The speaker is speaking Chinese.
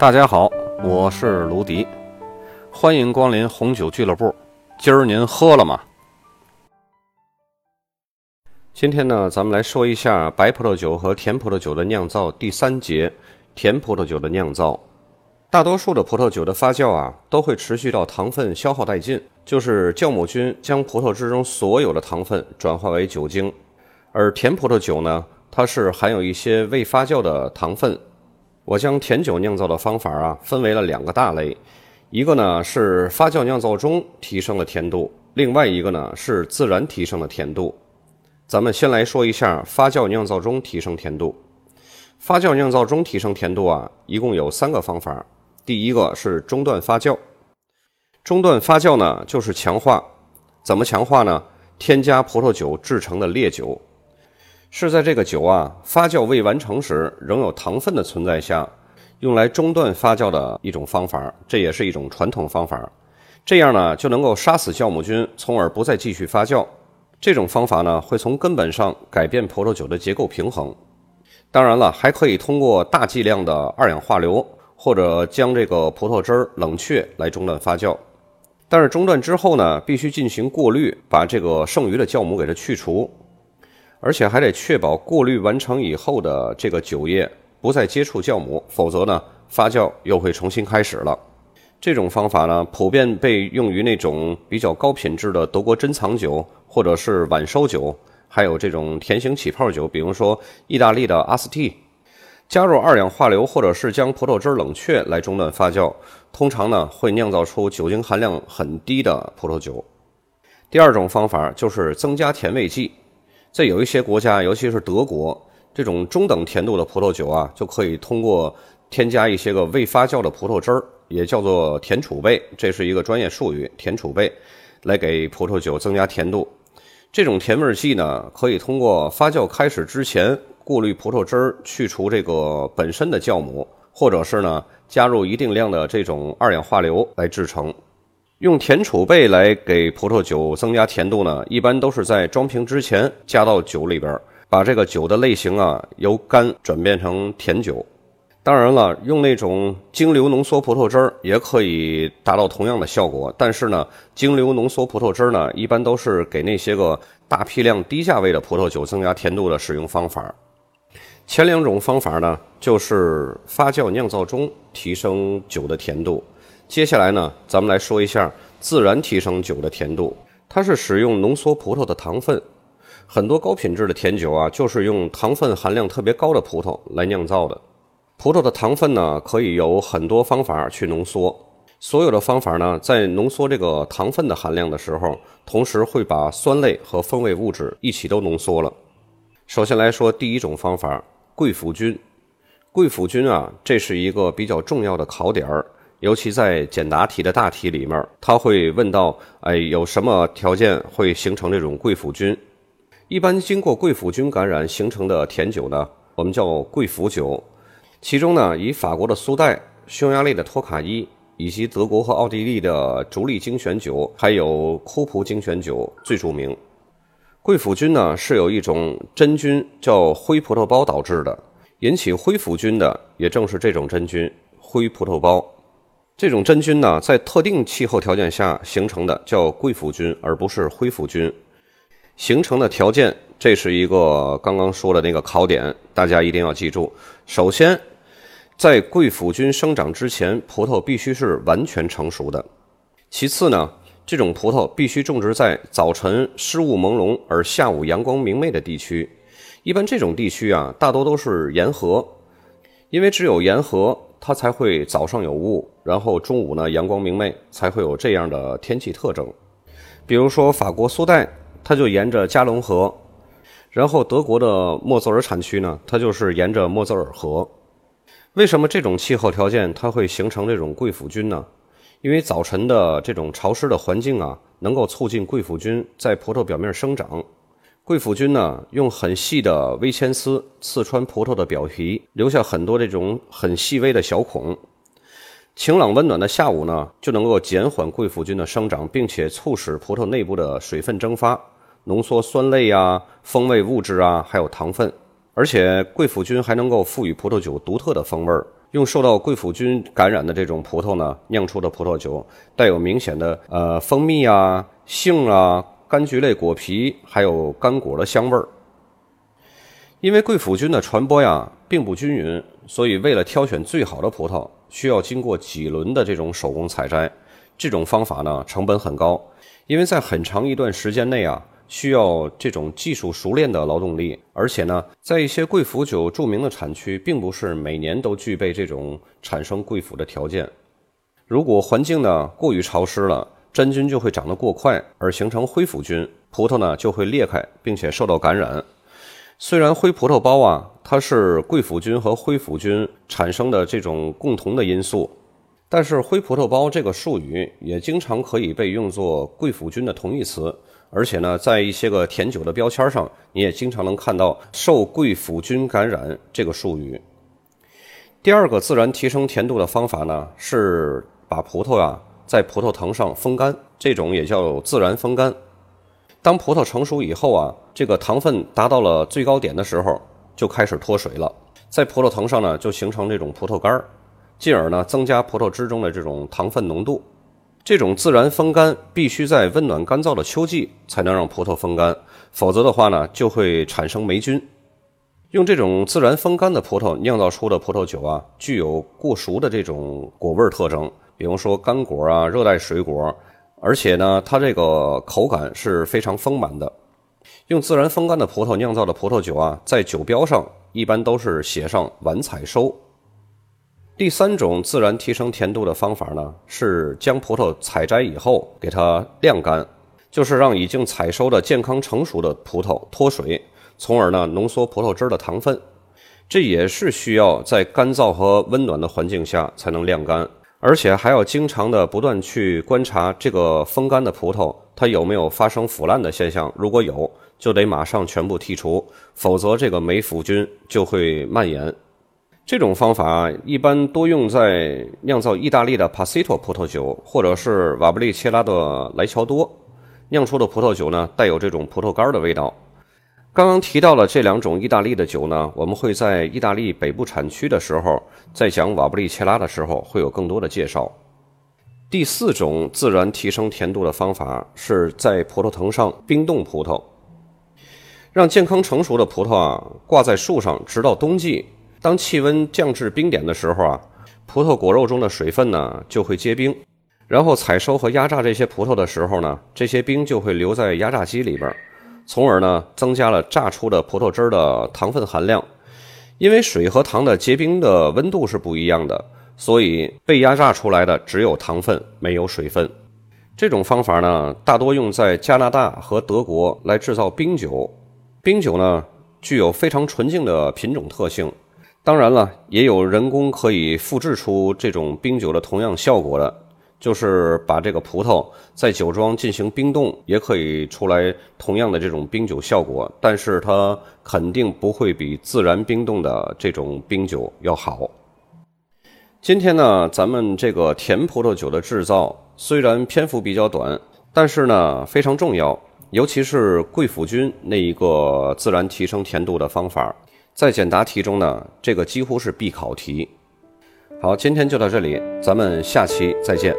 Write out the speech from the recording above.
大家好，我是卢迪，欢迎光临红酒俱乐部。今儿您喝了吗？今天呢，咱们来说一下白葡萄酒和甜葡萄酒的酿造第三节，甜葡萄酒的酿造。大多数的葡萄酒的发酵啊，都会持续到糖分消耗殆尽，就是酵母菌将葡萄汁中所有的糖分转化为酒精。而甜葡萄酒呢，它是含有一些未发酵的糖分。我将甜酒酿造的方法啊，分为了两个大类，一个呢是发酵酿造中提升了甜度，另外一个呢是自然提升了甜度。咱们先来说一下发酵酿造中提升甜度。发酵酿造中提升甜度啊，一共有三个方法。第一个是中断发酵，中断发酵呢就是强化，怎么强化呢？添加葡萄酒制成的烈酒。是在这个酒啊发酵未完成时，仍有糖分的存在下，用来中断发酵的一种方法，这也是一种传统方法。这样呢，就能够杀死酵母菌，从而不再继续发酵。这种方法呢，会从根本上改变葡萄酒的结构平衡。当然了，还可以通过大剂量的二氧化硫，或者将这个葡萄汁儿冷却来中断发酵。但是中断之后呢，必须进行过滤，把这个剩余的酵母给它去除。而且还得确保过滤完成以后的这个酒液不再接触酵母，否则呢，发酵又会重新开始了。这种方法呢，普遍被用于那种比较高品质的德国珍藏酒，或者是晚收酒，还有这种甜型起泡酒，比如说意大利的阿斯蒂。加入二氧化硫或者是将葡萄汁冷却来中断发酵，通常呢会酿造出酒精含量很低的葡萄酒。第二种方法就是增加甜味剂。在有一些国家，尤其是德国，这种中等甜度的葡萄酒啊，就可以通过添加一些个未发酵的葡萄汁儿，也叫做甜储备，这是一个专业术语，甜储备，来给葡萄酒增加甜度。这种甜味剂呢，可以通过发酵开始之前过滤葡萄汁儿，去除这个本身的酵母，或者是呢加入一定量的这种二氧化硫来制成。用甜储备来给葡萄酒增加甜度呢，一般都是在装瓶之前加到酒里边，把这个酒的类型啊由干转变成甜酒。当然了，用那种精流浓缩葡萄汁儿也可以达到同样的效果，但是呢，精流浓缩葡萄汁儿呢，一般都是给那些个大批量低价位的葡萄酒增加甜度的使用方法。前两种方法呢，就是发酵酿造中提升酒的甜度。接下来呢，咱们来说一下自然提升酒的甜度。它是使用浓缩葡萄的糖分，很多高品质的甜酒啊，就是用糖分含量特别高的葡萄来酿造的。葡萄的糖分呢，可以有很多方法去浓缩。所有的方法呢，在浓缩这个糖分的含量的时候，同时会把酸类和风味物质一起都浓缩了。首先来说第一种方法，贵腐菌。贵腐菌啊，这是一个比较重要的考点儿。尤其在简答题的大题里面，他会问到：哎，有什么条件会形成这种贵腐菌？一般经过贵腐菌感染形成的甜酒呢，我们叫贵腐酒。其中呢，以法国的苏代、匈牙利的托卡伊以及德国和奥地利的竹利精选酒，还有库普精选酒最著名。贵腐菌呢，是有一种真菌叫灰葡萄孢导致的。引起灰腐菌的，也正是这种真菌灰葡萄孢。这种真菌呢，在特定气候条件下形成的叫贵腐菌，而不是灰腐菌。形成的条件，这是一个刚刚说的那个考点，大家一定要记住。首先，在贵腐菌生长之前，葡萄必须是完全成熟的。其次呢，这种葡萄必须种植在早晨湿雾朦胧而下午阳光明媚的地区。一般这种地区啊，大多都是沿河，因为只有沿河。它才会早上有雾，然后中午呢阳光明媚，才会有这样的天气特征。比如说法国苏代，它就沿着加龙河；然后德国的莫泽尔产区呢，它就是沿着莫泽尔河。为什么这种气候条件它会形成这种贵腐菌呢？因为早晨的这种潮湿的环境啊，能够促进贵腐菌在葡萄表面生长。贵腐菌呢，用很细的微铅丝刺穿葡萄的表皮，留下很多这种很细微的小孔。晴朗温暖的下午呢，就能够减缓贵腐菌的生长，并且促使葡萄内部的水分蒸发，浓缩酸类啊、风味物质啊，还有糖分。而且贵腐菌还能够赋予葡萄酒独特的风味儿，用受到贵腐菌感染的这种葡萄呢酿出的葡萄酒，带有明显的呃蜂蜜啊、杏啊、柑橘类果皮，还有干果的香味儿。因为贵腐菌的传播呀并不均匀，所以为了挑选最好的葡萄，需要经过几轮的这种手工采摘。这种方法呢成本很高，因为在很长一段时间内啊。需要这种技术熟练的劳动力，而且呢，在一些贵腐酒著名的产区，并不是每年都具备这种产生贵腐的条件。如果环境呢过于潮湿了，真菌就会长得过快，而形成灰腐菌，葡萄呢就会裂开，并且受到感染。虽然灰葡萄包啊，它是贵腐菌和灰腐菌产生的这种共同的因素，但是灰葡萄包这个术语也经常可以被用作贵腐菌的同义词。而且呢，在一些个甜酒的标签上，你也经常能看到“受贵腐菌感染”这个术语。第二个自然提升甜度的方法呢，是把葡萄呀在葡萄藤上风干，这种也叫自然风干。当葡萄成熟以后啊，这个糖分达到了最高点的时候，就开始脱水了，在葡萄藤上呢就形成这种葡萄干儿，进而呢增加葡萄汁中的这种糖分浓度。这种自然风干必须在温暖干燥的秋季才能让葡萄风干，否则的话呢，就会产生霉菌。用这种自然风干的葡萄酿造出的葡萄酒啊，具有过熟的这种果味特征，比如说干果啊、热带水果，而且呢，它这个口感是非常丰满的。用自然风干的葡萄酿造的葡萄酒啊，在酒标上一般都是写上晚采收。第三种自然提升甜度的方法呢，是将葡萄采摘以后给它晾干，就是让已经采收的健康成熟的葡萄脱水，从而呢浓缩葡萄汁的糖分。这也是需要在干燥和温暖的环境下才能晾干，而且还要经常的不断去观察这个风干的葡萄它有没有发生腐烂的现象，如果有，就得马上全部剔除，否则这个霉腐菌就会蔓延。这种方法一般多用在酿造意大利的帕西托葡萄酒，或者是瓦布利切拉的莱乔多酿出的葡萄酒呢，带有这种葡萄干的味道。刚刚提到了这两种意大利的酒呢，我们会在意大利北部产区的时候，在讲瓦布利切拉的时候会有更多的介绍。第四种自然提升甜度的方法是在葡萄藤上冰冻葡萄，让健康成熟的葡萄啊挂在树上，直到冬季。当气温降至冰点的时候啊，葡萄果肉中的水分呢就会结冰，然后采收和压榨这些葡萄的时候呢，这些冰就会留在压榨机里边，从而呢增加了榨出的葡萄汁的糖分含量。因为水和糖的结冰的温度是不一样的，所以被压榨出来的只有糖分，没有水分。这种方法呢，大多用在加拿大和德国来制造冰酒。冰酒呢，具有非常纯净的品种特性。当然了，也有人工可以复制出这种冰酒的同样效果的，就是把这个葡萄在酒庄进行冰冻，也可以出来同样的这种冰酒效果。但是它肯定不会比自然冰冻的这种冰酒要好。今天呢，咱们这个甜葡萄酒的制造虽然篇幅比较短，但是呢非常重要，尤其是贵腐菌那一个自然提升甜度的方法。在简答题中呢，这个几乎是必考题。好，今天就到这里，咱们下期再见。